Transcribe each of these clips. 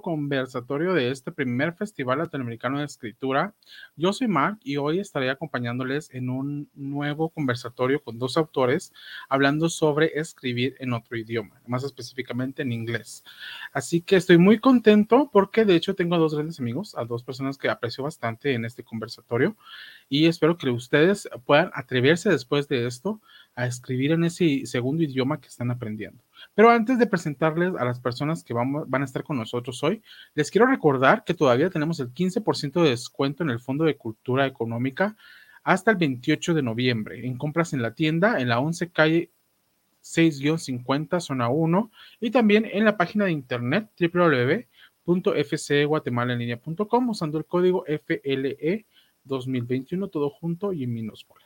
conversatorio de este primer Festival Latinoamericano de Escritura. Yo soy Mark y hoy estaré acompañándoles en un nuevo conversatorio con dos autores hablando sobre escribir en otro idioma, más específicamente en inglés. Así que estoy muy contento porque de hecho tengo a dos grandes amigos, a dos personas que aprecio bastante en este conversatorio y espero que ustedes puedan atreverse después de esto a escribir en ese segundo idioma que están aprendiendo. Pero antes de presentarles a las personas que van, a estar con nosotros hoy, les quiero recordar que todavía tenemos el 15% de descuento en el Fondo de Cultura Económica hasta el 28 de noviembre en compras en la tienda en la 11 calle 6-50 zona 1 y también en la página de internet www.fceguatemalaenlinea.com usando el código FLE 2021 todo junto y en minúscula.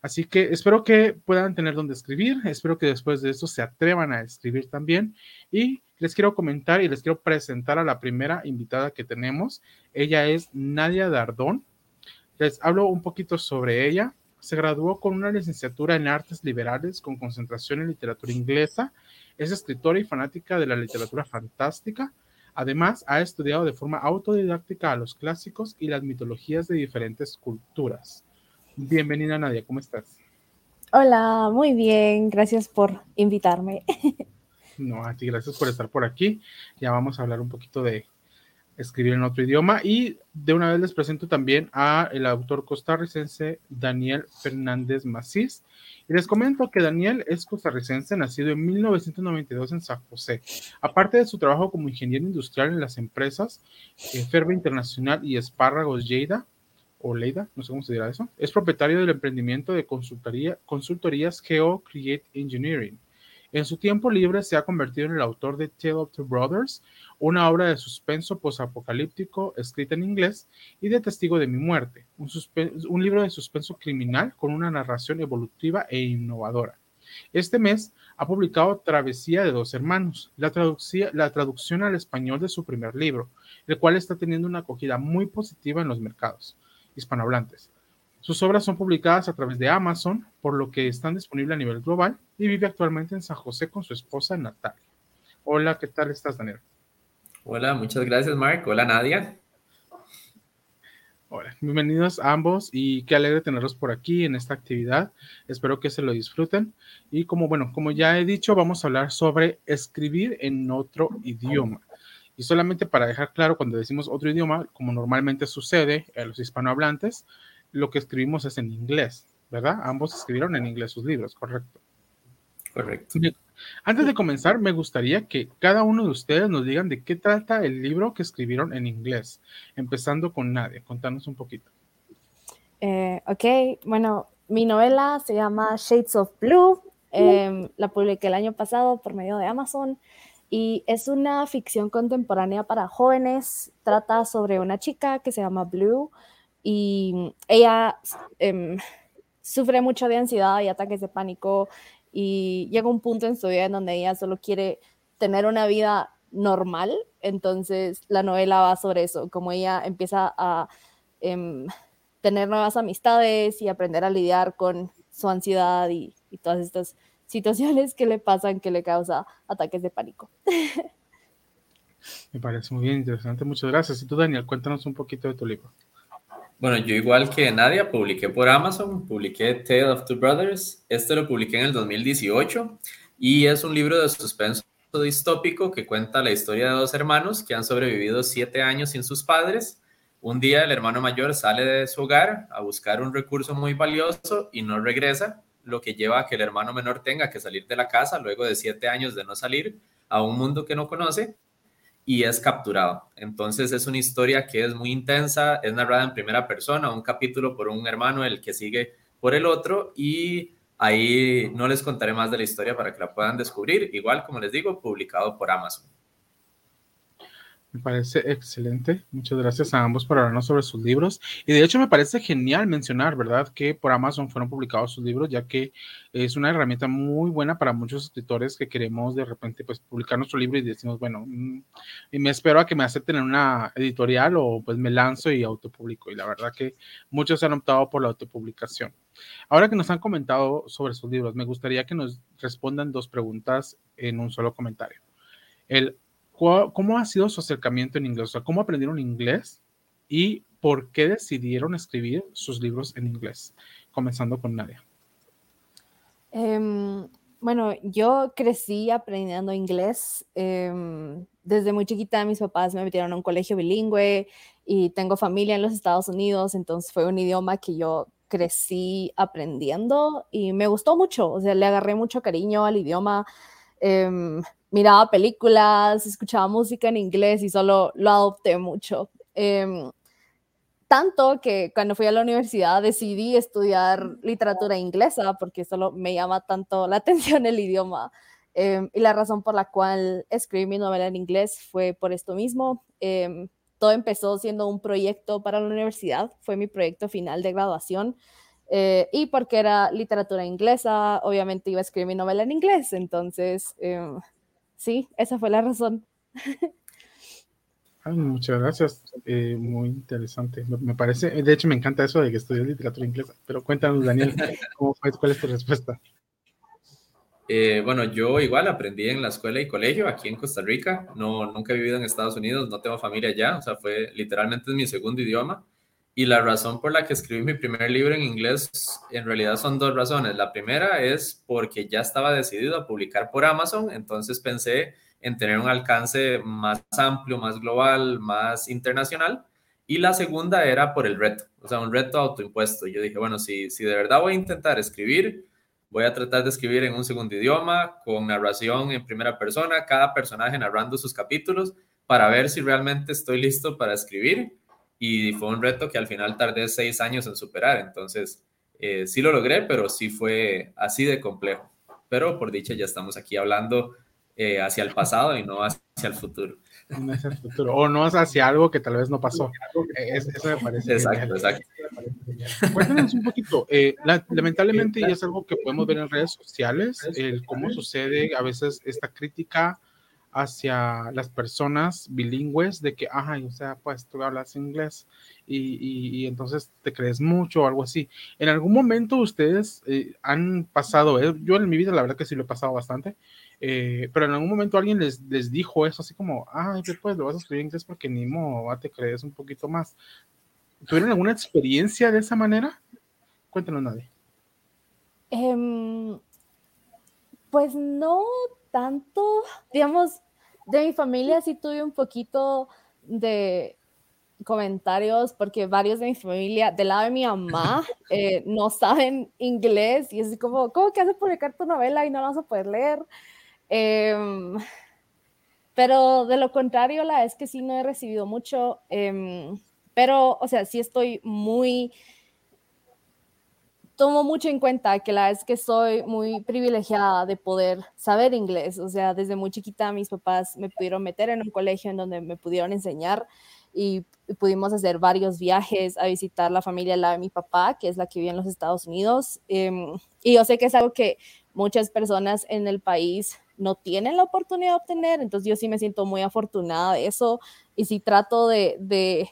Así que espero que puedan tener donde escribir, espero que después de esto se atrevan a escribir también y les quiero comentar y les quiero presentar a la primera invitada que tenemos. Ella es Nadia Dardón. Les hablo un poquito sobre ella. Se graduó con una licenciatura en artes liberales con concentración en literatura inglesa. Es escritora y fanática de la literatura fantástica. Además, ha estudiado de forma autodidáctica a los clásicos y las mitologías de diferentes culturas. Bienvenida Nadia, ¿cómo estás? Hola, muy bien, gracias por invitarme. No, a ti gracias por estar por aquí. Ya vamos a hablar un poquito de escribir en otro idioma y de una vez les presento también a el autor costarricense Daniel Fernández Macís. Y les comento que Daniel es costarricense, nacido en 1992 en San José. Aparte de su trabajo como ingeniero industrial en las empresas eh, Ferve Internacional y Espárragos Lleida, o Leida, no sé cómo se dirá eso, es propietario del emprendimiento de consultoría, consultorías Geo Create Engineering. En su tiempo libre se ha convertido en el autor de Tale of Two Brothers, una obra de suspenso posapocalíptico escrita en inglés, y de Testigo de mi muerte, un, libro de suspenso criminal con una narración evolutiva e innovadora. Este mes ha publicado Travesía de dos hermanos, la traducción al español de su primer libro, el cual está teniendo una acogida muy positiva en los mercados hispanohablantes. Sus obras son publicadas a través de Amazon, por lo que están disponibles a nivel global y vive actualmente en San José con su esposa Natalia. Hola, ¿qué tal estás, Daniel? Hola, muchas gracias, Mark. Hola, Nadia. Hola, bienvenidos a ambos y qué alegre tenerlos por aquí en esta actividad. Espero que se lo disfruten. Y como bueno, como ya he dicho, vamos a hablar sobre escribir en otro idioma. Y solamente para dejar claro, cuando decimos otro idioma, como normalmente sucede a los hispanohablantes, lo que escribimos es en inglés, ¿verdad? Ambos escribieron en inglés sus libros, ¿correcto? Correcto. Antes de comenzar, me gustaría que cada uno de ustedes nos digan de qué trata el libro que escribieron en inglés, empezando con Nadia. Contanos un poquito. Eh, ok, bueno, mi novela se llama Shades of Blue. Em, la publiqué el año pasado por medio de Amazon y es una ficción contemporánea para jóvenes. Trata sobre una chica que se llama Blue y ella em, sufre mucho de ansiedad y ataques de pánico y llega un punto en su vida en donde ella solo quiere tener una vida normal. Entonces la novela va sobre eso, como ella empieza a em, tener nuevas amistades y aprender a lidiar con su ansiedad y, y todas estas situaciones que le pasan que le causa ataques de pánico. Me parece muy bien interesante, muchas gracias. Y tú, Daniel, cuéntanos un poquito de tu libro. Bueno, yo igual que Nadia, publiqué por Amazon, publiqué Tale of Two Brothers. Este lo publiqué en el 2018 y es un libro de suspenso distópico que cuenta la historia de dos hermanos que han sobrevivido siete años sin sus padres. Un día el hermano mayor sale de su hogar a buscar un recurso muy valioso y no regresa lo que lleva a que el hermano menor tenga que salir de la casa luego de siete años de no salir a un mundo que no conoce y es capturado. Entonces es una historia que es muy intensa, es narrada en primera persona, un capítulo por un hermano, el que sigue por el otro y ahí no les contaré más de la historia para que la puedan descubrir, igual como les digo, publicado por Amazon. Me parece excelente. Muchas gracias a ambos por hablarnos sobre sus libros. Y de hecho me parece genial mencionar, ¿verdad?, que por Amazon fueron publicados sus libros, ya que es una herramienta muy buena para muchos escritores que queremos de repente pues publicar nuestro libro y decimos, bueno, mm, y me espero a que me acepten en una editorial o pues me lanzo y autopublico. Y la verdad que muchos han optado por la autopublicación. Ahora que nos han comentado sobre sus libros, me gustaría que nos respondan dos preguntas en un solo comentario. El ¿cómo ha sido su acercamiento en inglés? O sea, ¿cómo aprendieron inglés y por qué decidieron escribir sus libros en inglés? Comenzando con Nadia. Em, bueno, yo crecí aprendiendo inglés. Em, desde muy chiquita mis papás me metieron a un colegio bilingüe y tengo familia en los Estados Unidos, entonces fue un idioma que yo crecí aprendiendo y me gustó mucho, o sea, le agarré mucho cariño al idioma. Em, miraba películas, escuchaba música en inglés y solo lo adopté mucho. Em, tanto que cuando fui a la universidad decidí estudiar literatura inglesa porque solo me llama tanto la atención el idioma. Em, y la razón por la cual escribí mi novela en inglés fue por esto mismo. Em, todo empezó siendo un proyecto para la universidad, fue mi proyecto final de graduación. Eh, y porque era literatura inglesa, obviamente iba a escribir mi novela en inglés. Entonces, sí, esa fue la razón. muchas gracias, eh, muy interesante. Me, parece, de hecho me encanta eso de que estudié literatura inglesa, pero cuéntanos, Daniel, ¿cómo fue, ¿cuál es tu respuesta? Eh, bueno, yo igual aprendí en la escuela y colegio aquí en Costa Rica, no, nunca he vivido en Estados Unidos, no tengo familia allá, o sea, fue literalmente mi segundo idioma. Y la razón por la que escribí mi primer libro en inglés, en realidad son dos razones. La primera es porque ya estaba decidido a publicar por Amazon, entonces pensé en tener un alcance más amplio, más global, más internacional. Y la segunda era por el reto, o sea, un reto autoimpuesto. Yo dije, bueno, si, si de verdad voy a intentar escribir, voy a tratar de escribir en un segundo idioma, con narración en primera persona, cada personaje narrando sus capítulos, para ver si realmente estoy listo para escribir y fue un reto que al final tardé seis años en superar. Entonces, eh, sí lo logré, pero sí fue así de complejo. Pero por dicha ya estamos aquí hablando eh, hacia el pasado y no hacia el futuro. No hacia el futuro, o no hacia algo que tal vez no pasó. Eh, eso me parece. Exacto, exacto. Cuéntanos un poquito. lamentablemente, y es algo que podemos ver en redes sociales, el cómo sucede a veces esta crítica hacia las personas bilingües de que, ajá, o sea, pues tú hablas inglés y, y, entonces te crees mucho o algo así. ¿En algún momento ustedes eh, han pasado, eh, yo en mi vida la verdad que sí lo he pasado bastante, eh, pero en algún momento alguien les, les dijo eso, así como, ay, pues lo vas a en inglés porque ni modo, te crees un poquito más. ¿Tuvieron alguna experiencia de esa manera? Cuéntanos, nadie. Em, pues no tanto, digamos, de mi familia sí tuve un poquito de comentarios porque varios de mi familia, del lado de mi mamá, eh, no saben inglés y es como, ¿cómo que haces publicar tu novela y no la vas a poder leer? Em, pero de lo contrario, la es que sí no he recibido mucho, em, pero, o sea, sí estoy muy tomo mucho en cuenta que la es que soy muy privilegiada de poder saber inglés. O sea, desde muy chiquita mis papás me pudieron meter en un colegio en donde me pudieron enseñar y, pudimos hacer varios viajes a visitar la familia la de mi papá, que es la que vive en los Estados Unidos. Em, y yo sé que es algo que muchas personas en el país no tienen la oportunidad de obtener, entonces yo sí me siento muy afortunada de eso y sí trato de, de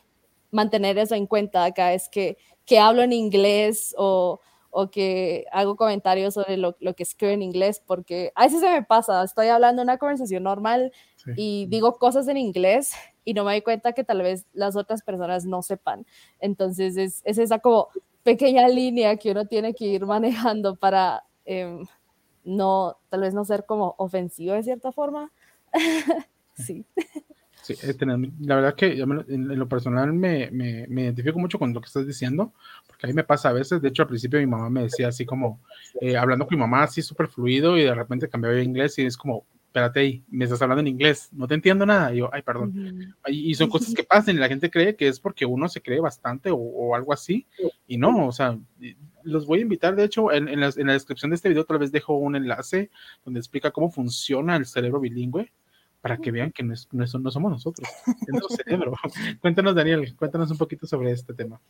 mantener eso en cuenta cada vez que, que hablo en inglés o, o que hago comentarios sobre lo, lo, que escribo en inglés, porque a veces se me pasa, estoy hablando una conversación normal y digo cosas en inglés y no me doy cuenta que tal vez las otras personas no sepan. Entonces es, es esa como pequeña línea que uno tiene que ir manejando para em, no, tal vez no ser como ofensivo de cierta forma. sí. Sí, la verdad que en, lo personal me, me, me, identifico mucho con lo que estás diciendo, porque a mí me pasa a veces, de hecho al principio mi mamá me decía así como, eh, hablando con mi mamá así súper fluido y de repente cambiaba a inglés y es como, espérate ahí, me estás hablando en inglés, no te entiendo nada, y yo, ay, perdón. y, son cosas que pasan y la gente cree que es porque uno se cree bastante o, o algo así, y no, o sea, los voy a invitar, de hecho, en, en, la, en la descripción de este video tal vez dejo un enlace donde explica cómo funciona el cerebro bilingüe para que vean que no, no, somos nosotros, nuestro cerebro. cuéntanos, Daniel, cuéntanos un poquito sobre este tema.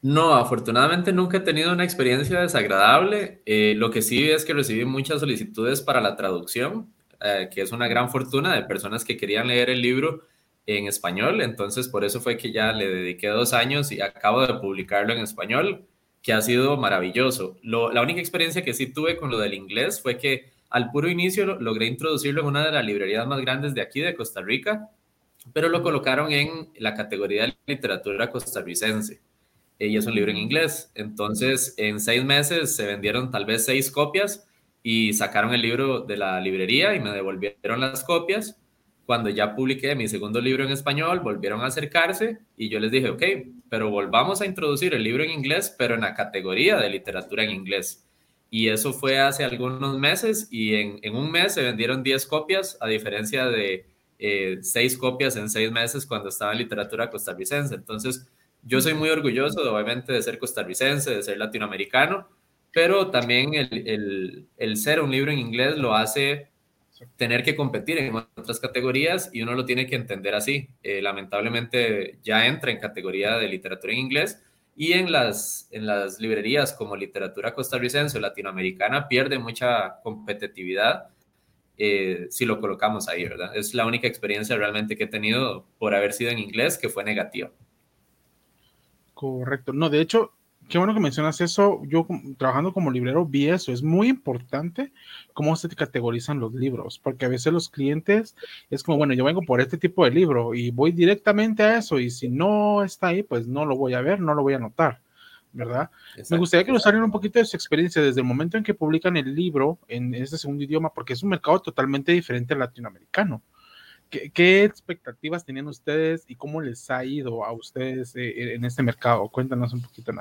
No, afortunadamente nunca he tenido una experiencia desagradable. Eh, lo que sí es que recibí muchas solicitudes para la traducción, eh, que es una gran fortuna de personas que querían leer el libro en español. Entonces, por eso fue que ya le dediqué dos años y acabo de publicarlo en español, que ha sido maravilloso. la única experiencia que sí tuve con lo del inglés fue que al puro inicio logré introducirlo en una de las librerías más grandes de aquí, de Costa Rica, pero lo colocaron en la categoría de literatura costarricense. Y es un libro en inglés. Entonces, en seis meses se vendieron tal vez seis copias y sacaron el libro de la librería y me devolvieron las copias. Cuando ya publiqué mi segundo libro en español, volvieron a acercarse y yo les dije, ok, pero volvamos a introducir el libro en inglés, pero en la categoría de literatura en inglés. Y eso fue hace algunos meses y en, un mes se vendieron 10 copias, a diferencia de eh, 6 copias en 6 meses cuando estaba en literatura costarricense. Entonces, yo soy muy orgulloso, obviamente, de ser costarricense, de ser latinoamericano, pero también el, el, el ser un libro en inglés lo hace tener que competir en otras categorías y uno lo tiene que entender así. Eh, lamentablemente ya entra en categoría de literatura en inglés y en las, en las librerías como literatura costarricense o latinoamericana pierde mucha competitividad eh, si lo colocamos ahí, ¿verdad? Es la única experiencia realmente que he tenido por haber sido en inglés que fue negativa. Correcto. No, de hecho, Qué bueno que mencionas eso. Yo trabajando como librero vi eso. Es muy importante cómo se categorizan los libros, porque a veces los clientes es como, bueno, yo vengo por este tipo de libro y voy directamente a eso y si no está ahí, pues no lo voy a ver, no lo voy a notar, ¿verdad? Me gustaría que nos hablen un poquito de su experiencia desde el momento en que publican el libro en ese segundo idioma, porque es un mercado totalmente diferente al latinoamericano. ¿Qué, expectativas tenían ustedes y cómo les ha ido a ustedes eh, en este mercado? Cuéntanos un poquito,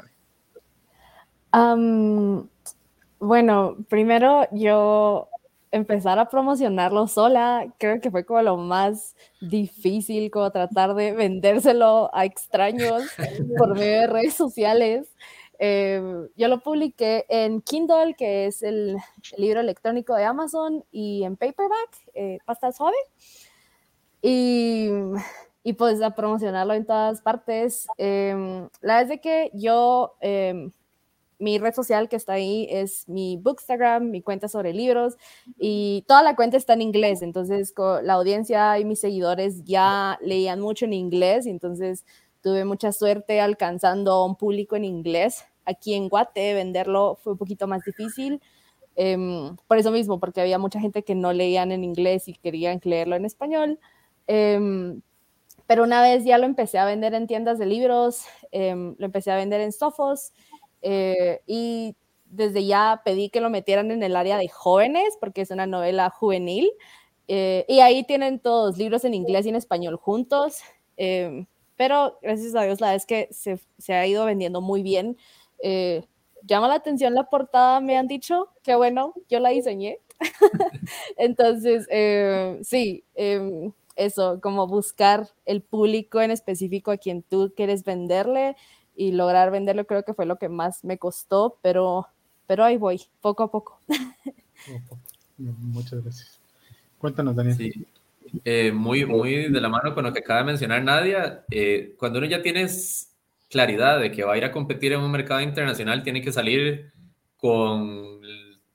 Bueno, primero yo empezar a promocionarlo sola, creo que fue como lo más difícil, como tratar de vendérselo a extraños por medio de redes sociales. Em, yo lo publiqué en Kindle, que es el, libro electrónico de Amazon, y en paperback, eh, pasta suave. Y, y pues a promocionarlo en todas partes. Em, la verdad es que yo em, mi red social que está ahí es mi Bookstagram, mi cuenta sobre libros y toda la cuenta está en inglés, entonces la audiencia y mis seguidores ya leían mucho en inglés y entonces tuve mucha suerte alcanzando un público en inglés. Aquí en Guate venderlo fue un poquito más difícil, em, por eso mismo, porque había mucha gente que no leían en inglés y querían leerlo en español. Em, pero una vez ya lo empecé a vender en tiendas de libros, em, lo empecé a vender en Sofos eh, y desde ya pedí que lo metieran en el área de jóvenes, porque es una novela juvenil. Eh, y ahí tienen todos libros en inglés y en español juntos. Eh, pero gracias a Dios, la vez que se, se ha ido vendiendo muy bien. llama la atención la portada, me han dicho. que bueno, yo la diseñé. Entonces, sí, eso, como buscar el público en específico a quien tú quieres venderle y lograr venderlo creo que fue lo que más me costó, pero, pero ahí voy, poco a poco. Muchas gracias. Cuéntanos, Daniel. Sí. Eh, muy, muy de la mano con lo que acaba de mencionar Nadia, eh, cuando uno ya tiene claridad de que va a ir a competir en un mercado internacional, tiene que salir con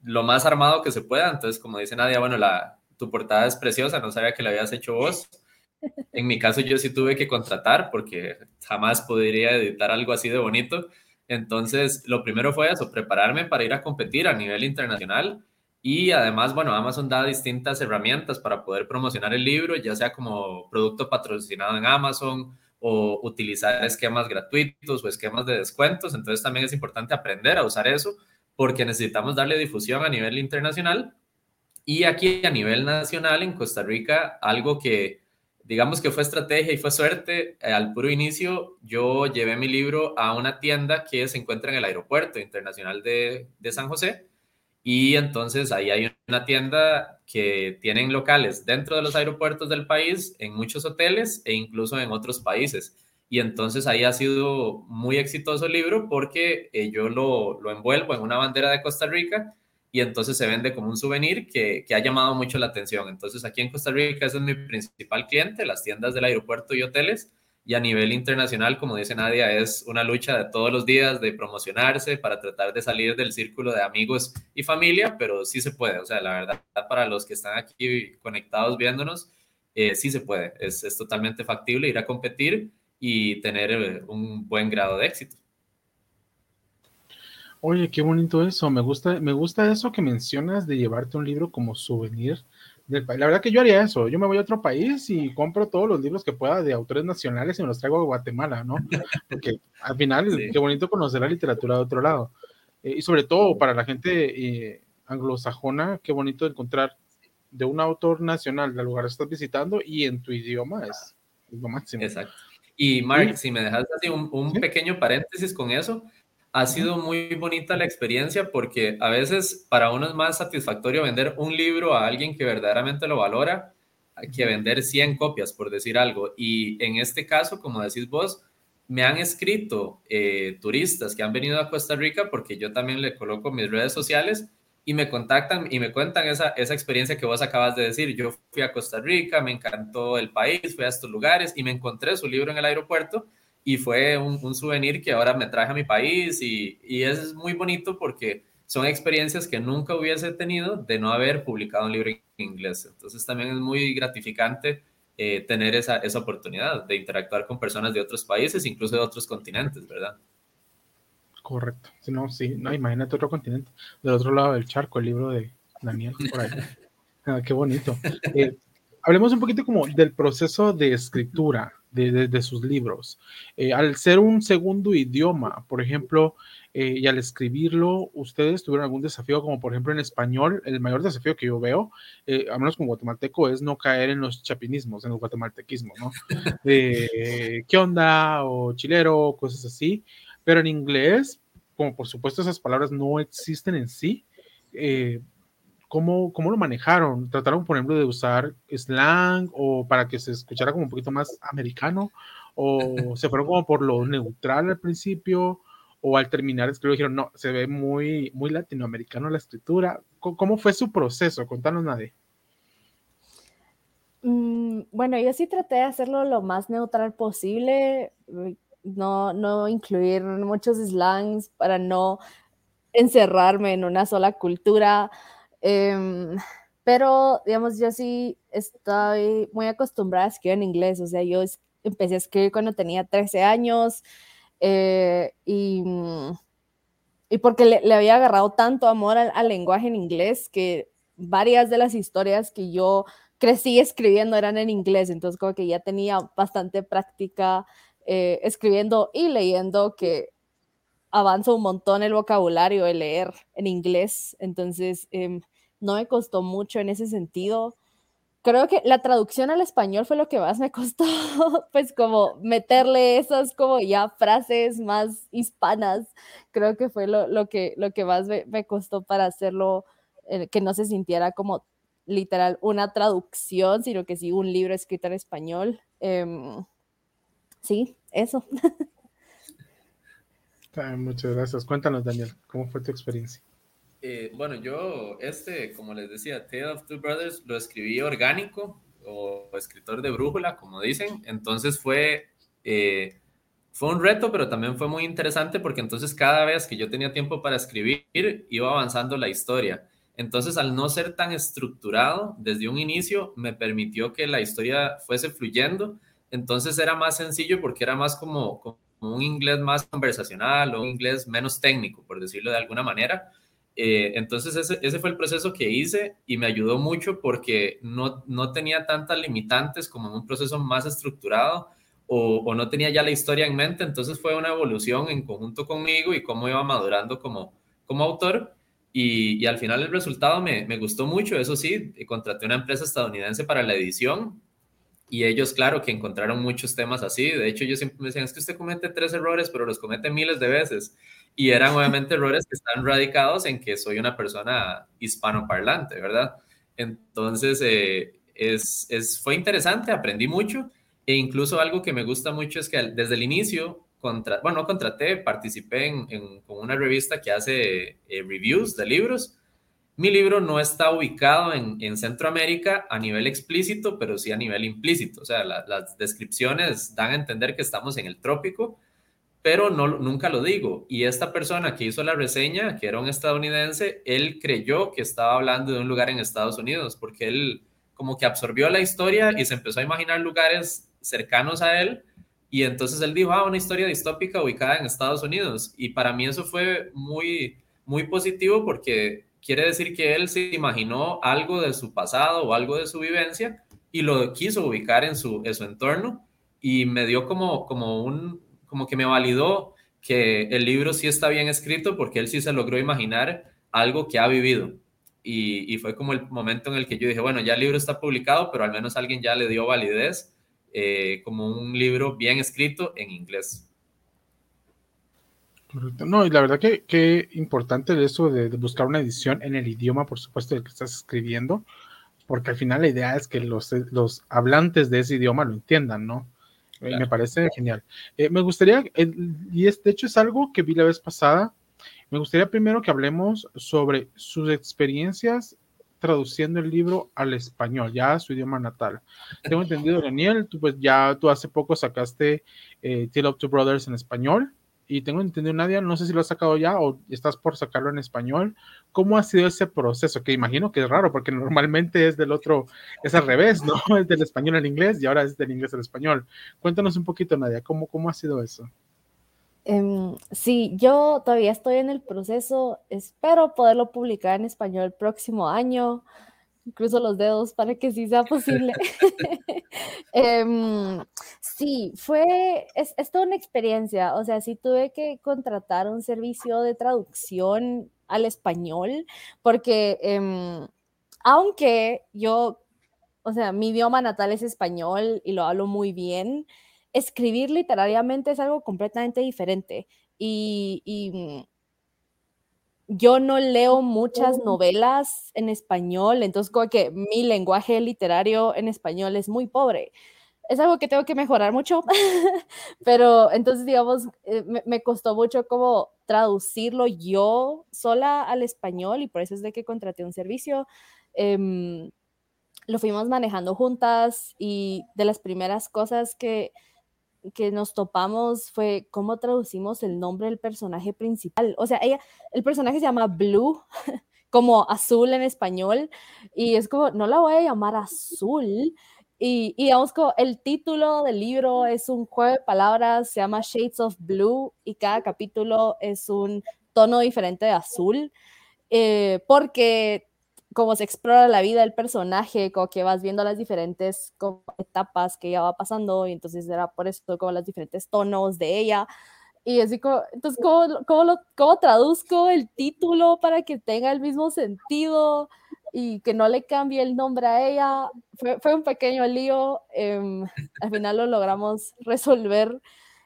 lo más armado que se pueda. Entonces, como dice Nadia, bueno, la, tu portada es preciosa, no sabía que la habías hecho vos. En mi caso yo sí tuve que contratar porque jamás podría editar algo así de bonito. Entonces, lo primero fue eso, prepararme para ir a competir a nivel internacional. Y además, bueno, Amazon da distintas herramientas para poder promocionar el libro, ya sea como producto patrocinado en Amazon o utilizar esquemas gratuitos o esquemas de descuentos. Entonces, también es importante aprender a usar eso porque necesitamos darle difusión a nivel internacional. Y aquí a nivel nacional, en Costa Rica, algo que digamos que fue estrategia y fue suerte. Eh, al puro inicio, yo llevé mi libro a una tienda que se encuentra en el Aeropuerto Internacional de, de San José. Y entonces ahí hay una tienda que tienen locales dentro de los aeropuertos del país, en muchos hoteles e incluso en otros países. Y entonces ahí ha sido muy exitoso el libro porque eh, yo lo, lo envuelvo en una bandera de Costa Rica y entonces se vende como un souvenir que, que, ha llamado mucho la atención. Entonces aquí en Costa Rica ese es mi principal cliente, las tiendas del aeropuerto y hoteles. Y a nivel internacional, como dice Nadia, es una lucha de todos los días de promocionarse para tratar de salir del círculo de amigos y familia, pero sí se puede. O sea, la verdad, para los que están aquí conectados viéndonos, eh, sí se puede. Es, es totalmente factible ir a competir y tener eh, un buen grado de éxito. Oye, qué bonito eso. Me gusta, me gusta eso que mencionas de llevarte un libro como souvenir del país. La verdad que yo haría eso. Yo me voy a otro país y compro todos los libros que pueda de autores nacionales y me los traigo a Guatemala, ¿no? Porque al final, qué bonito conocer la literatura de otro lado. Eh, y sobre todo para la gente eh, anglosajona, qué bonito encontrar de un autor nacional del lugar que estás visitando y en tu idioma es lo máximo. Exacto. Y Mark, si me dejas así un, pequeño paréntesis con eso, ha sido muy bonita la experiencia porque a veces para uno es más satisfactorio vender un libro a alguien que verdaderamente lo valora que vender 100 copias, por decir algo. Y en este caso, como decís vos, me han escrito eh, turistas que han venido a Costa Rica porque yo también le coloco mis redes sociales y me contactan y me cuentan esa, esa experiencia que vos acabas de decir. Yo fui a Costa Rica, me encantó el país, fui a estos lugares y me encontré su libro en el aeropuerto y fue un, souvenir que ahora me traje a mi país y, y, es muy bonito porque son experiencias que nunca hubiese tenido de no haber publicado un libro en inglés. Entonces también es muy gratificante eh, tener esa, esa oportunidad de interactuar con personas de otros países, incluso de otros continentes, ¿verdad? Correcto. no, sí, no, imagínate otro continente, del otro lado del charco, el libro de Daniel, por ahí. Ah, qué bonito. Eh, hablemos un poquito como del proceso de escritura de, sus libros. Eh, al ser un segundo idioma, por ejemplo, eh, y al escribirlo, ¿ustedes tuvieron algún desafío, como por ejemplo en español? El mayor desafío que yo veo, eh, al menos como guatemalteco, es no caer en los chapinismos, en el guatemaltequismo, ¿no? De qué onda o chilero, cosas así. Pero en inglés, como por supuesto esas palabras no existen en sí, ¿cómo, ¿cómo, lo manejaron? ¿Trataron, por ejemplo, de usar slang o para que se escuchara como un poquito más americano? ¿O se fueron como por lo neutral al principio? o al terminar escribir dijeron, no, se ve muy, muy latinoamericano la escritura. ¿Cómo fue su proceso? Contanos, Nadie. Mm, bueno, yo sí traté de hacerlo lo más neutral posible, no, no incluir muchos slangs para no encerrarme en una sola cultura. Em, pero, digamos, yo sí estoy muy acostumbrada a escribir en inglés, o sea, yo empecé a escribir cuando tenía 13 años, eh, y, mm, y, porque le, había agarrado tanto amor al, lenguaje en inglés que varias de las historias que yo crecí escribiendo eran en inglés, entonces como que ya tenía bastante práctica eh, escribiendo y leyendo que avanza un montón el vocabulario de leer en inglés, entonces em, no me costó mucho en ese sentido creo que la traducción al español fue lo que más me costó, pues como meterle esas como ya frases más hispanas, creo que fue lo, lo que, lo que más me, costó para hacerlo, eh, que no se sintiera como literal una traducción, sino que sí un libro escrito en español. Em, sí, eso. Muchas gracias. Cuéntanos, Daniel, ¿cómo fue tu experiencia? Eh, bueno, yo, este, como les decía, Tale of Two Brothers lo escribí orgánico o escritor de brújula, como dicen. Entonces fue, eh, fue un reto, pero también fue muy interesante porque entonces cada vez que yo tenía tiempo para escribir, iba avanzando la historia. Entonces, al no ser tan estructurado desde un inicio, me permitió que la historia fuese fluyendo. Entonces era más sencillo porque era más como, como un inglés más conversacional o un inglés menos técnico, por decirlo de alguna manera. Eh, entonces ese, fue el proceso que hice y me ayudó mucho porque no, no tenía tantas limitantes como en un proceso más estructurado o, no tenía ya la historia en mente, entonces fue una evolución en conjunto conmigo y cómo iba madurando como, como autor. Y, al final el resultado me, me gustó mucho, eso sí, contraté una empresa estadounidense para la edición y ellos, claro, que encontraron muchos temas así. De hecho, ellos siempre me decían, es que usted comete tres errores, pero los comete miles de veces. Y eran obviamente errores que están radicados en que soy una persona hispanoparlante, ¿verdad? Entonces, eh, es, es, fue interesante, aprendí mucho. E incluso algo que me gusta mucho es que desde el inicio, contra, bueno, no contraté, participé en, con una revista que hace eh, reviews de libros mi libro no está ubicado en, Centroamérica a nivel explícito, pero sí a nivel implícito. O sea, las descripciones dan a entender que estamos en el trópico, pero no, nunca lo digo. Y esta persona que hizo la reseña, que era un estadounidense, él creyó que estaba hablando de un lugar en Estados Unidos, porque él como que absorbió la historia y se empezó a imaginar lugares cercanos a él, Y entonces él dijo, ah, una historia distópica ubicada en Estados Unidos. Y para mí eso fue muy, muy positivo porque quiere decir que él se imaginó algo de su pasado o algo de su vivencia y lo quiso ubicar en su, en su entorno y me dio como, como un, como que me validó que el libro sí está bien escrito porque él sí se logró imaginar algo que ha vivido. Y, y, fue como el momento en el que yo dije, bueno, ya el libro está publicado, pero al menos alguien ya le dio validez eh, como un libro bien escrito en inglés. Correcto. No, y la verdad que, que importante eso de, de, buscar una edición en el idioma, por supuesto, del que estás escribiendo, porque al final la idea es que los, los hablantes de ese idioma lo entiendan, ¿no? Claro. Me parece genial. Eh, me gustaría, eh, y es, de hecho es algo que vi la vez pasada, me gustaría primero que hablemos sobre sus experiencias traduciendo el libro al español, ya a su idioma natal. Tengo entendido, Daniel, tú pues ya tú hace poco sacaste eh, Tale of Two Brothers en español y tengo entendido, Nadia, no sé si lo has sacado ya o estás por sacarlo en español. ¿Cómo ha sido ese proceso? Que imagino que es raro porque normalmente es del otro, es al revés, ¿no? Es del español al inglés y ahora es del inglés al español. Cuéntanos un poquito, Nadia, ¿cómo, cómo ha sido eso? Um, sí, yo todavía estoy en el proceso, espero poderlo publicar en español el próximo año, cruzo los dedos para que sí sea posible. um, sí, fue, es, es, toda una experiencia, o sea, sí tuve que contratar un servicio de traducción al español, porque um, aunque yo, o sea, mi idioma natal es español y lo hablo muy bien, escribir literariamente es algo completamente diferente. Y, y, mm, yo no leo muchas novelas en español, entonces como que mi lenguaje literario en español es muy pobre. Es algo que tengo que mejorar mucho, pero entonces, digamos, eh, me, me, costó mucho como traducirlo yo sola al español y por eso es de que contraté un servicio. Eh, lo fuimos manejando juntas y de las primeras cosas que, que nos topamos fue cómo traducimos el nombre del personaje principal. O sea, ella, el personaje se llama Blue, como azul en español, y es como, no la voy a llamar azul. Y, y digamos como el título del libro es un juego de palabras, se llama Shades of Blue, y cada capítulo es un tono diferente de azul, eh, porque cómo se explora la vida del personaje, como que vas viendo las diferentes etapas que ella va pasando, y entonces era por eso como los diferentes tonos de ella. Y así como, entonces, ¿cómo, cómo, lo, ¿cómo traduzco el título para que tenga el mismo sentido y que no le cambie el nombre a ella? Fue, un pequeño lío, eh, al final lo logramos resolver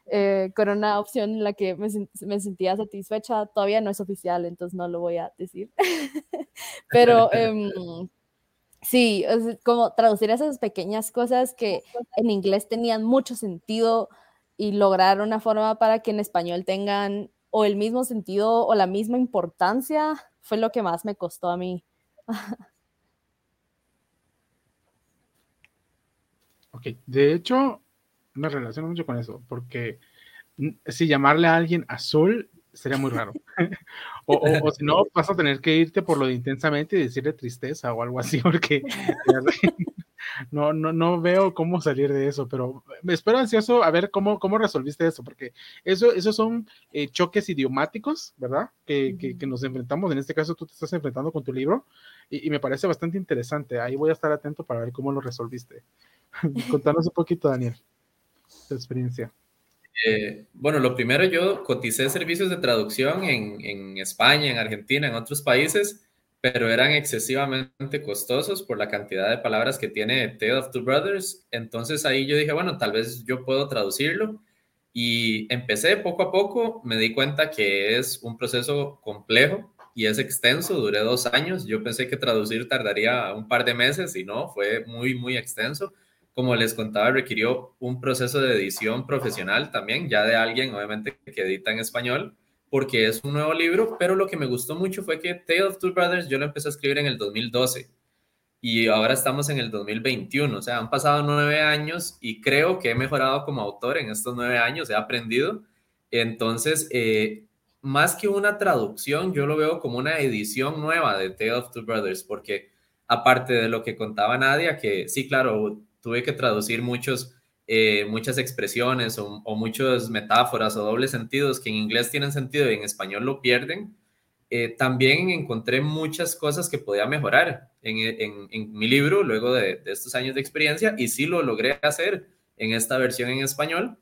eh, con una opción en la que me, me, sentía satisfecha. Todavía no es oficial, entonces no lo voy a decir. Pero eh, sí, es como traducir esas pequeñas cosas que en inglés tenían mucho sentido y lograr una forma para que en español tengan o el mismo sentido o la misma importancia fue lo que más me costó a mí. ok, de hecho, me relaciono mucho con eso, porque si llamarle a alguien azul sería muy raro. o, o, o, si no, vas a tener que irte por lo de intensamente y decirle tristeza o algo así, porque no, no, no veo cómo salir de eso, pero me espero ansioso a ver cómo, cómo resolviste eso, porque eso, esos son eh, choques idiomáticos, ¿verdad? Que, que, que, nos enfrentamos, en este caso tú te estás enfrentando con tu libro, y, y me parece bastante interesante. Ahí voy a estar atento para ver cómo lo resolviste. Contanos un poquito, Daniel tu experiencia? Eh, bueno, lo primero yo coticé servicios de traducción en, en, España, en Argentina, en otros países, pero eran excesivamente costosos por la cantidad de palabras que tiene Tale of Two Brothers. Entonces ahí yo dije, bueno, tal vez yo puedo traducirlo. Y empecé poco a poco, me di cuenta que es un proceso complejo y es extenso, duré dos años. Yo pensé que traducir tardaría un par de meses y no, fue muy, muy extenso como les contaba, requirió un proceso de edición profesional también, ya de alguien, obviamente, que edita en español, porque es un nuevo libro, pero lo que me gustó mucho fue que Tale of Two Brothers yo lo empecé a escribir en el 2012 y ahora estamos en el 2021, o sea, han pasado nueve años y creo que he mejorado como autor en estos nueve años, he aprendido. Entonces, eh, más que una traducción, yo lo veo como una edición nueva de Tale of Two Brothers, porque aparte de lo que contaba Nadia, que sí, claro, tuve que traducir muchos eh, muchas expresiones o, muchas metáforas o dobles sentidos que en inglés tienen sentido y en español lo pierden, eh, también encontré muchas cosas que podía mejorar en, mi libro luego de, estos años de experiencia y sí lo logré hacer en esta versión en español.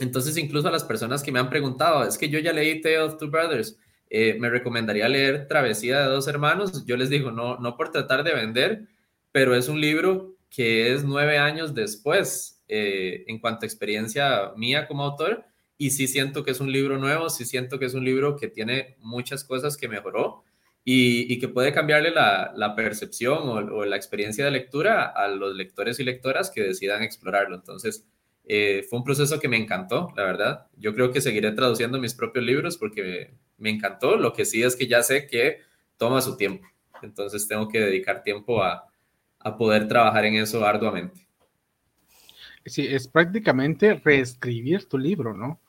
Entonces, incluso a las personas que me han preguntado, es que yo ya leí Tale of Two Brothers, eh, me recomendaría leer Travesía de dos hermanos. Yo les digo, no, no por tratar de vender, pero es un libro que es nueve años después eh, en cuanto a experiencia mía como autor. Y sí siento que es un libro nuevo, sí siento que es un libro que tiene muchas cosas que mejoró y, que puede cambiarle la, percepción o, la experiencia de lectura a los lectores y lectoras que decidan explorarlo. Entonces, eh, fue un proceso que me encantó, la verdad. Yo creo que seguiré traduciendo mis propios libros porque me encantó. Lo que sí es que ya sé que toma su tiempo. Entonces, tengo que dedicar tiempo a, a poder trabajar en eso arduamente. Sí, es prácticamente reescribir tu libro, ¿no?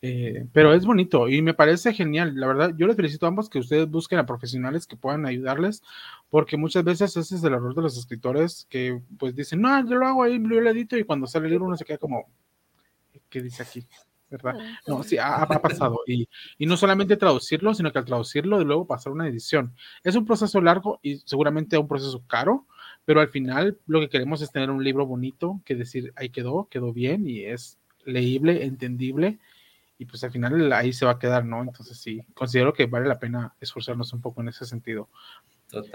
Eh, pero es bonito y me parece genial. La verdad, yo les felicito a ambos que ustedes busquen a profesionales que puedan ayudarles, porque muchas veces ese es el error de los escritores que pues dicen, no, yo lo hago ahí, yo lo edito y cuando sale el libro uno se queda como, ¿qué dice aquí? ¿verdad? No, sí, ha, pasado. Y, y, no solamente traducirlo, sino que al traducirlo, de luego pasar una edición. Es un proceso largo y seguramente un proceso caro, pero al final lo que queremos es tener un libro bonito que decir, ahí quedó, quedó bien y es leíble, entendible y pues al final ahí se va a quedar, ¿no? Entonces sí, considero que vale la pena esforzarnos un poco en ese sentido.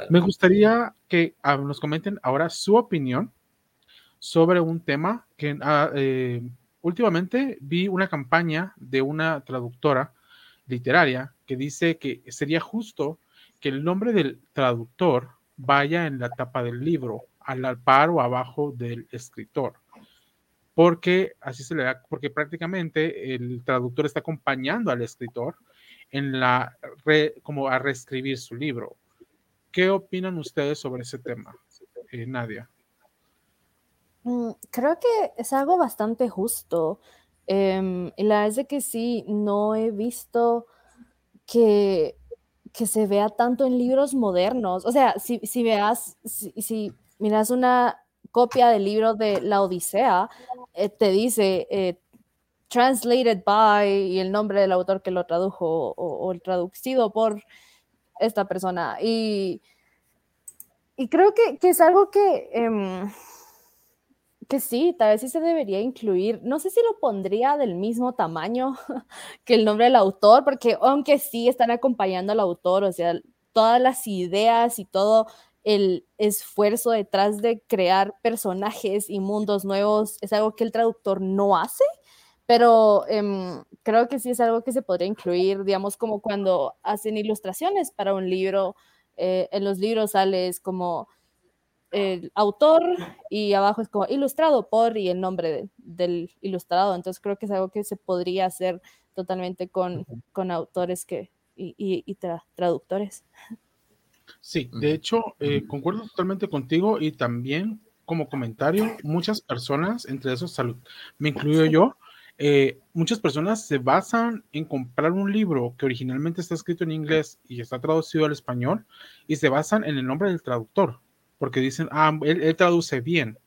Me gustaría que ah, nos comenten ahora su opinión sobre un tema que ah, eh, últimamente vi una campaña de una traductora literaria que dice que sería justo que el nombre del traductor vaya en la tapa del libro, al par o abajo del escritor porque así se le da, porque prácticamente el traductor está acompañando al escritor en la como a reescribir su libro. ¿Qué opinan ustedes sobre ese tema, eh, Nadia? Mm, creo que es algo bastante justo. Em, y la verdad es que sí, no he visto que, que se vea tanto en libros modernos. O sea, si, si veas, si, si miras una copia del libro de La Odisea, eh, te dice eh, translated by y el nombre del autor que lo tradujo o, el traducido por esta persona. Y, y creo que, que, es algo que, em, que sí, tal vez sí se debería incluir. No sé si lo pondría del mismo tamaño que el nombre del autor, porque aunque sí están acompañando al autor, o sea, todas las ideas y todo el esfuerzo detrás de crear personajes y mundos nuevos es algo que el traductor no hace, pero em, creo que sí es algo que se podría incluir, digamos, como cuando hacen ilustraciones para un libro, eh, en los libros sales como el autor y abajo es como ilustrado por y el nombre del ilustrado, entonces creo que es algo que se podría hacer totalmente con, con autores que, y, traductores. Sí, de hecho, eh, concuerdo totalmente contigo y también como comentario, muchas personas, entre esos salud, me incluyo yo, eh, muchas personas se basan en comprar un libro que originalmente está escrito en inglés y está traducido al español y se basan en el nombre del traductor, porque dicen, ah, él, traduce bien,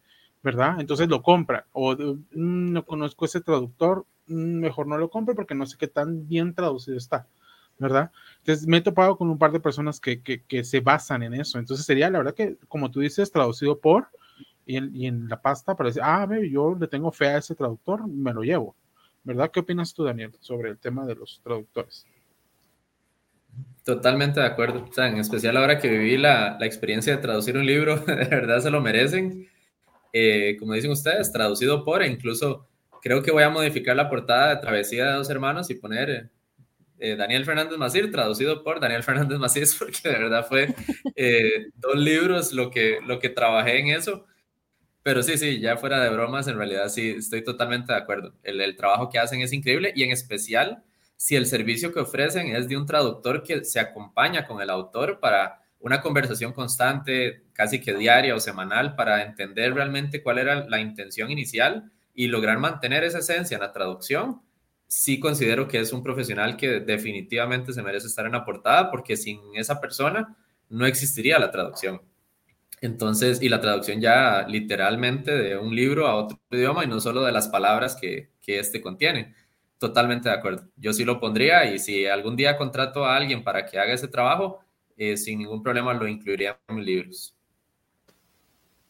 ¿verdad? Entonces lo compran. O mm, no conozco ese traductor, mm, mejor no lo compre porque no sé qué tan bien traducido está. ¿verdad? Entonces me he topado con un par de personas que, que, se basan en eso. Entonces sería, la verdad que, como tú dices, traducido por, y en, y en la pasta para decir, ah, yo le tengo fe a ese traductor, me lo llevo. ¿Verdad? ¿Qué opinas tú, Daniel, sobre el tema de los traductores? Totalmente de acuerdo. O sea, en especial ahora que viví la, la experiencia de traducir un libro, de verdad se lo merecen. Eh, como dicen ustedes, traducido por, e incluso creo que voy a modificar la portada de Travesía de dos hermanos y poner eh, Daniel Fernández Macir, traducido por Daniel Fernández Macir, porque de verdad fue eh, dos libros lo que, lo que trabajé en eso. Pero sí, sí, ya fuera de bromas, en realidad sí, estoy totalmente de acuerdo. El trabajo que hacen es increíble y en especial si el servicio que ofrecen es de un traductor que se acompaña con el autor para una conversación constante, casi que diaria o semanal, para entender realmente cuál era la intención inicial y lograr mantener esa esencia en la traducción sí considero que es un profesional que definitivamente se merece estar en la portada porque sin esa persona no existiría la traducción. Entonces, y la traducción ya literalmente de un libro a otro idioma y no solo de las palabras que, que este contiene. Totalmente de acuerdo. Yo sí lo pondría y si algún día contrato a alguien para que haga ese trabajo, eh, sin ningún problema lo incluiría en mis libros.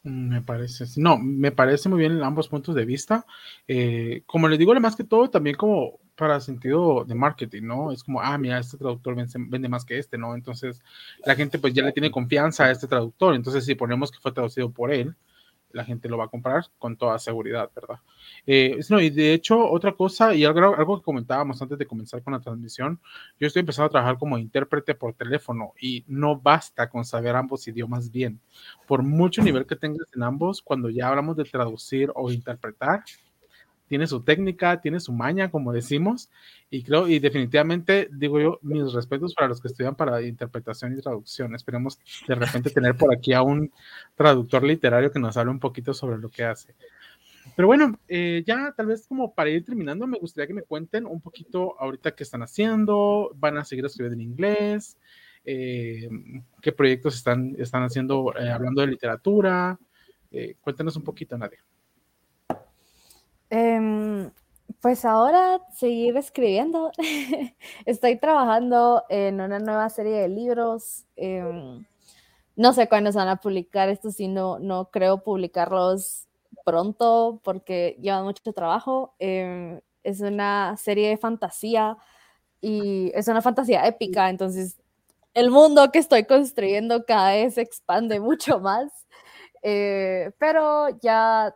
Me parece, no, me parece muy bien ambos puntos de vista. Eh, como les digo, más que todo, también como para sentido de marketing, ¿no? Es como, ah, mira, este traductor vende, más que este, ¿no? Entonces, la gente pues ya le tiene confianza a este traductor. Entonces, si ponemos que fue traducido por él, la gente lo va a comprar con toda seguridad, ¿verdad? Eh, no, y de hecho, otra cosa, y algo, algo que comentábamos antes de comenzar con la transmisión, yo estoy empezando a trabajar como intérprete por teléfono y no basta con saber ambos idiomas bien. Por mucho nivel que tengas en ambos, cuando ya hablamos de traducir o interpretar, tiene su técnica, tiene su maña, como decimos, y creo, y definitivamente, digo yo, mis respetos para los que estudian para interpretación y traducción. Esperemos de repente tener por aquí a un traductor literario que nos hable un poquito sobre lo que hace. Pero bueno, eh, ya tal vez como para ir terminando, me gustaría que me cuenten un poquito ahorita qué están haciendo, van a seguir escribiendo en inglés, eh, qué proyectos están, están haciendo eh, hablando de literatura. cuéntenos un poquito, Nadia. Em, pues ahora seguir escribiendo. Estoy trabajando en una nueva serie de libros. Em, no sé cuándo se van a publicar esto, si no, no creo publicarlos pronto porque lleva mucho trabajo. Em, es una serie de fantasía y es una fantasía épica, entonces el mundo que estoy construyendo cada vez se expande mucho más. Eh, pero ya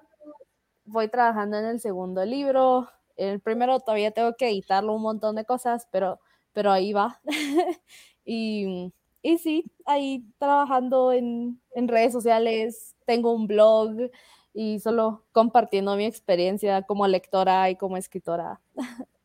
voy trabajando en el segundo libro. El primero todavía tengo que editarlo un montón de cosas, pero, pero ahí va. y, y sí, ahí trabajando en, en redes sociales, tengo un blog y solo compartiendo mi experiencia como lectora y como escritora.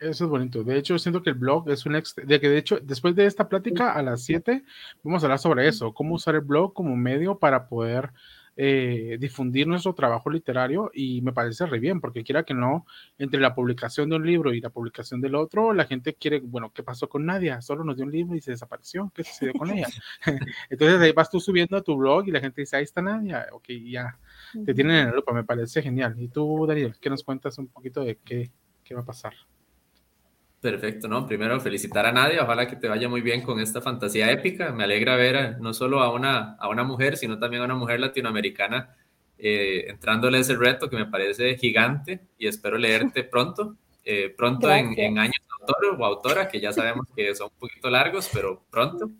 Eso es bonito. De hecho, siento que el blog es un de que de hecho, después de esta plática a las 7 vamos a hablar sobre eso, cómo usar el blog como medio para poder eh, difundir nuestro trabajo literario y me parece re bien, porque quiera que no, entre la publicación de un libro y la publicación del otro, la gente quiere, bueno, ¿qué pasó con Nadia? Solo nos dio un libro y se desapareció, ¿qué sucedió con ella? Entonces ahí vas tú subiendo a tu blog y la gente dice, ahí está Nadia, ok, ya, te tienen en la lupa, me parece genial. Y tú, Daniel, ¿qué nos cuentas un poquito de qué, qué va a pasar? Perfecto, ¿no? Primero felicitar a Nadia, ojalá que te vaya muy bien con esta fantasía épica. Me alegra ver no solo a una, a una mujer, sino también a una mujer latinoamericana eh, entrándole ese reto que me parece gigante y espero leerte pronto, eh, pronto en, en, años autor o autora, que ya sabemos que son un poquito largos, pero pronto.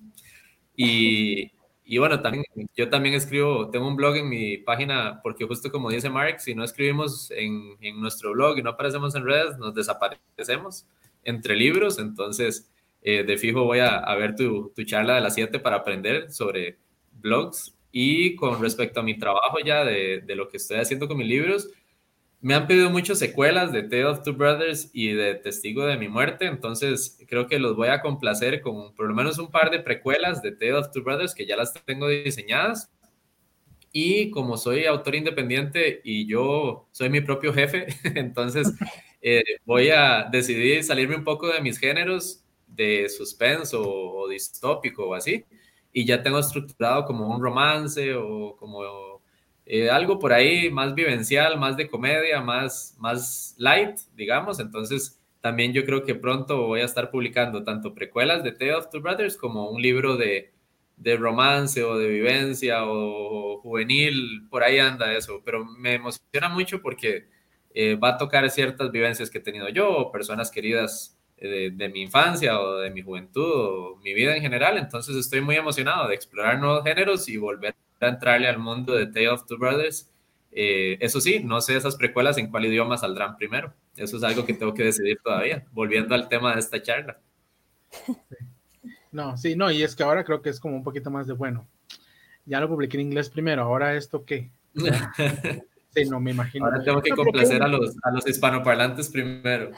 Y, y bueno, también, yo también escribo, tengo un blog en mi página, porque justo como dice Mark, si no escribimos en, en nuestro blog y no aparecemos en redes, nos desaparecemos entre libros, entonces eh, de fijo voy a, ver tu, charla de las 7 para aprender sobre blogs y con respecto a mi trabajo ya de, lo que estoy haciendo con mis libros, me han pedido muchas secuelas de Tale of Two Brothers y de Testigo de mi muerte, entonces creo que los voy a complacer con por lo menos un par de precuelas de Tale of Two Brothers que ya las tengo diseñadas. Y como soy autor independiente y yo soy mi propio jefe, entonces eh, voy a decidir salirme un poco de mis géneros de suspenso o, distópico o así, y ya tengo estructurado como un romance o como eh, algo por ahí más vivencial, más de comedia, más, más light, digamos. Entonces, también yo creo que pronto voy a estar publicando tanto precuelas de Tale of Two Brothers como un libro de, de romance o de vivencia o, o juvenil, por ahí anda eso, pero me emociona mucho porque eh, va a tocar ciertas vivencias que he tenido yo o personas queridas eh, de, mi infancia o de mi juventud o mi vida en general. Entonces estoy muy emocionado de explorar nuevos géneros y volver a entrarle al mundo de Tale of Two Brothers. Eh, eso sí, no sé esas precuelas en cuál idioma saldrán primero. Eso es algo que tengo que decidir todavía, volviendo al tema de esta charla. No, sí, no, y es que ahora creo que es como un poquito más de bueno. Ya lo publiqué en inglés primero, ahora esto qué. Sí, no me imagino. Ahora tengo que complacer a los, a los hispanoparlantes primero.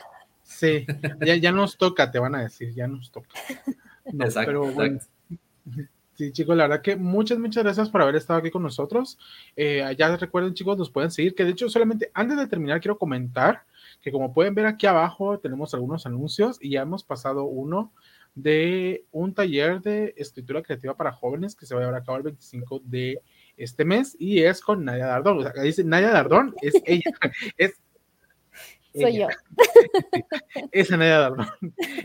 Sí, ya, ya nos toca, te van a decir, ya nos toca. exacto, pero bueno. Sí, chicos, la verdad que muchas, muchas gracias por haber estado aquí con nosotros. Eh, ya recuerden, chicos, nos pueden seguir, que de hecho, solamente antes de terminar, quiero comentar que como pueden ver aquí abajo, tenemos algunos anuncios y ya hemos pasado uno de un taller de escritura creativa para jóvenes que se va a llevar a cabo el 25 de este mes y es con Nadia Dardón. O sea, dice Nadia Dardón, es ella, es Soy yo. es Nadia Dardón.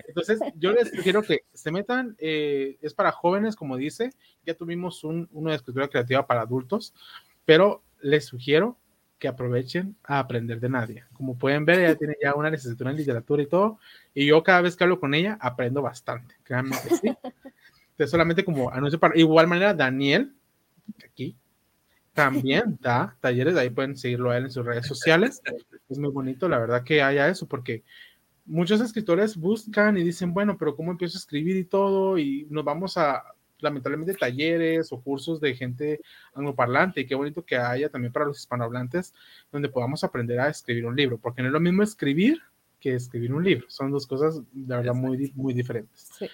Entonces, yo les sugiero que se metan, eh, es para jóvenes, como dice, ya tuvimos un, uno de escritura creativa para adultos, pero les sugiero que aprovechen a aprender de Nadia. Como pueden ver, ella tiene ya una licenciatura en literatura y todo, y yo cada vez que hablo con ella aprendo bastante, créanme que sí. Entonces, solamente como anuncio para, igual manera, Daniel, aquí, también da talleres, ahí pueden seguirlo a él en sus redes sociales. Es muy bonito, la verdad, que haya eso, porque muchos escritores buscan y dicen, bueno, pero ¿cómo empiezo a escribir y todo? Y nos vamos a, lamentablemente, talleres o cursos de gente angloparlante, y qué bonito que haya también para los hispanohablantes, donde podamos aprender a escribir un libro, porque no es lo mismo escribir que escribir un libro. Son dos cosas, la verdad, muy, muy diferentes. Sí.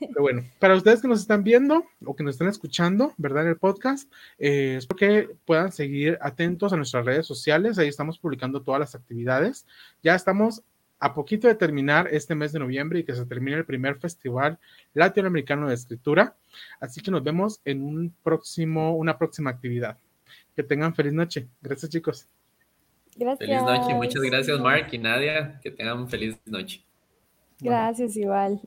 Pero bueno, para ustedes que nos están viendo o que nos están escuchando, ¿verdad? En el podcast, eh, espero que puedan seguir atentos a nuestras redes sociales. Ahí estamos publicando todas las actividades. Ya estamos a poquito de terminar este mes de noviembre y que se termine el primer festival latinoamericano de escritura. Así que nos vemos en un próximo, una próxima actividad. Que tengan feliz noche. Gracias, chicos. Gracias. Feliz noche. Muchas gracias, Mark y Nadia. Que tengan feliz noche. Gracias, igual.